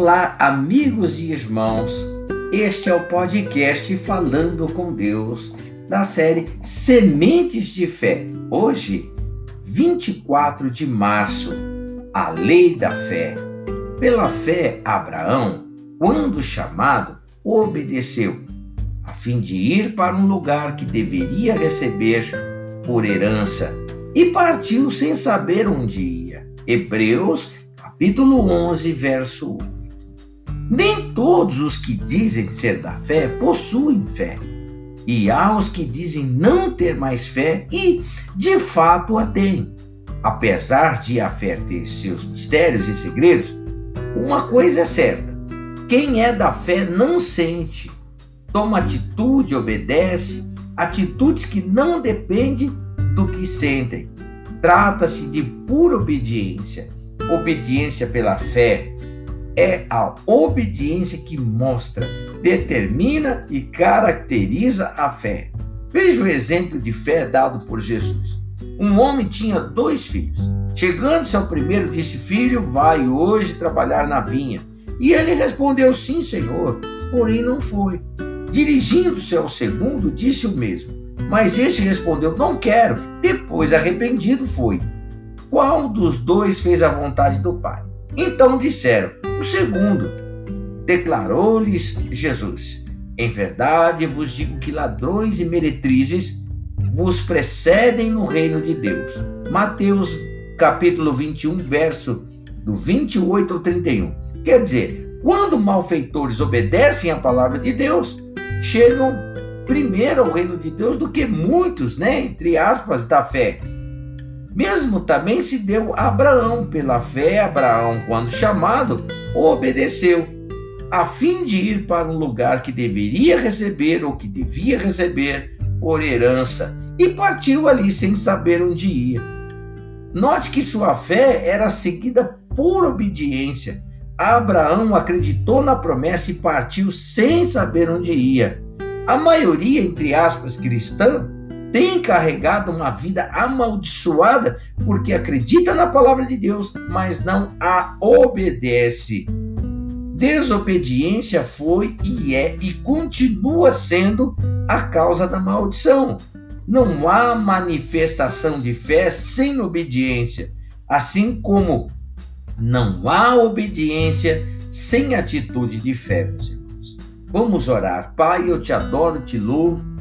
Olá, amigos e irmãos. Este é o podcast Falando com Deus, da série Sementes de Fé. Hoje, 24 de março, a lei da fé. Pela fé, Abraão, quando chamado, obedeceu, a fim de ir para um lugar que deveria receber por herança, e partiu sem saber onde ia. Hebreus capítulo 11, verso 8. Nem todos os que dizem ser da fé possuem fé. E há os que dizem não ter mais fé e, de fato, a têm. Apesar de a fé ter seus mistérios e segredos, uma coisa é certa: quem é da fé não sente, toma atitude, obedece, atitudes que não dependem do que sentem. Trata-se de pura obediência obediência pela fé é a obediência que mostra, determina e caracteriza a fé. Veja o exemplo de fé dado por Jesus. Um homem tinha dois filhos. Chegando-se ao primeiro, disse: Filho, vai hoje trabalhar na vinha. E ele respondeu: Sim, senhor, porém não foi. Dirigindo-se ao segundo, disse o mesmo. Mas este respondeu: Não quero. Depois, arrependido, foi. Qual dos dois fez a vontade do Pai? Então disseram: O segundo. Declarou-lhes Jesus: Em verdade vos digo que ladrões e meretrizes vos precedem no reino de Deus. Mateus capítulo 21, verso do 28 ao 31. Quer dizer, quando malfeitores obedecem à palavra de Deus, chegam primeiro ao reino de Deus do que muitos, né, entre aspas, da fé. Mesmo também se deu a Abraão. Pela fé, Abraão, quando chamado, obedeceu, a fim de ir para um lugar que deveria receber ou que devia receber por herança, e partiu ali sem saber onde ia. Note que sua fé era seguida por obediência. Abraão acreditou na promessa e partiu sem saber onde ia. A maioria, entre aspas, cristã, tem carregado uma vida amaldiçoada porque acredita na palavra de Deus, mas não a obedece. Desobediência foi e é e continua sendo a causa da maldição. Não há manifestação de fé sem obediência, assim como não há obediência sem atitude de fé, meus irmãos. Vamos orar. Pai, eu te adoro, te louvo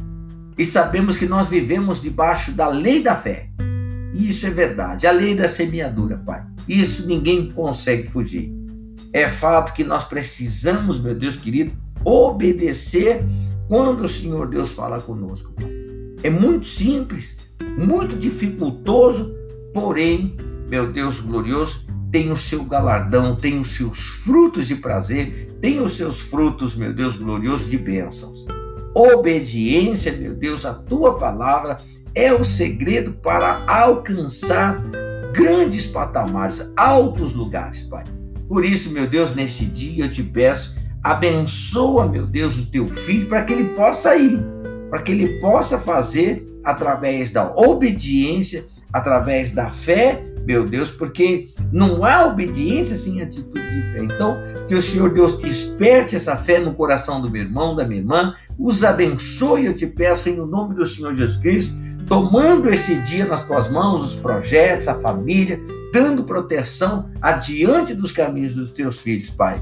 e sabemos que nós vivemos debaixo da lei da fé. Isso é verdade, a lei da semeadura, Pai. Isso ninguém consegue fugir. É fato que nós precisamos, meu Deus querido, obedecer quando o Senhor Deus fala conosco. Pai. É muito simples, muito dificultoso, porém, meu Deus glorioso, tem o seu galardão, tem os seus frutos de prazer, tem os seus frutos, meu Deus glorioso, de bênçãos. Obediência, meu Deus, a tua palavra é o segredo para alcançar grandes patamares, altos lugares, Pai. Por isso, meu Deus, neste dia eu te peço, abençoa, meu Deus, o teu filho para que ele possa ir, para que ele possa fazer através da obediência, através da fé meu Deus, porque não há obediência sem atitude de fé. Então, que o Senhor Deus desperte essa fé no coração do meu irmão, da minha irmã, os abençoe, eu te peço, em nome do Senhor Jesus Cristo, tomando esse dia nas tuas mãos, os projetos, a família, dando proteção adiante dos caminhos dos teus filhos, Pai.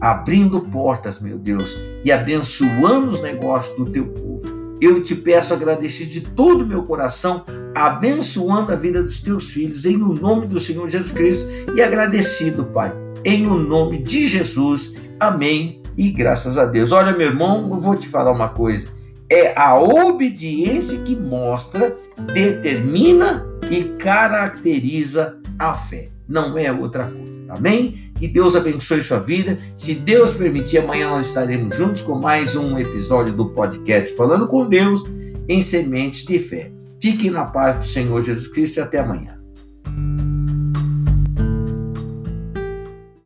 Abrindo portas, meu Deus, e abençoando os negócios do teu povo. Eu te peço agradecido de todo o meu coração, abençoando a vida dos teus filhos, em o nome do Senhor Jesus Cristo, e agradecido, Pai, em o nome de Jesus. Amém. E graças a Deus. Olha, meu irmão, eu vou te falar uma coisa. É a obediência que mostra, determina e caracteriza a fé. Não é outra coisa. Amém? Que Deus abençoe sua vida. Se Deus permitir, amanhã nós estaremos juntos com mais um episódio do podcast Falando com Deus em Sementes de Fé. Fique na paz do Senhor Jesus Cristo e até amanhã.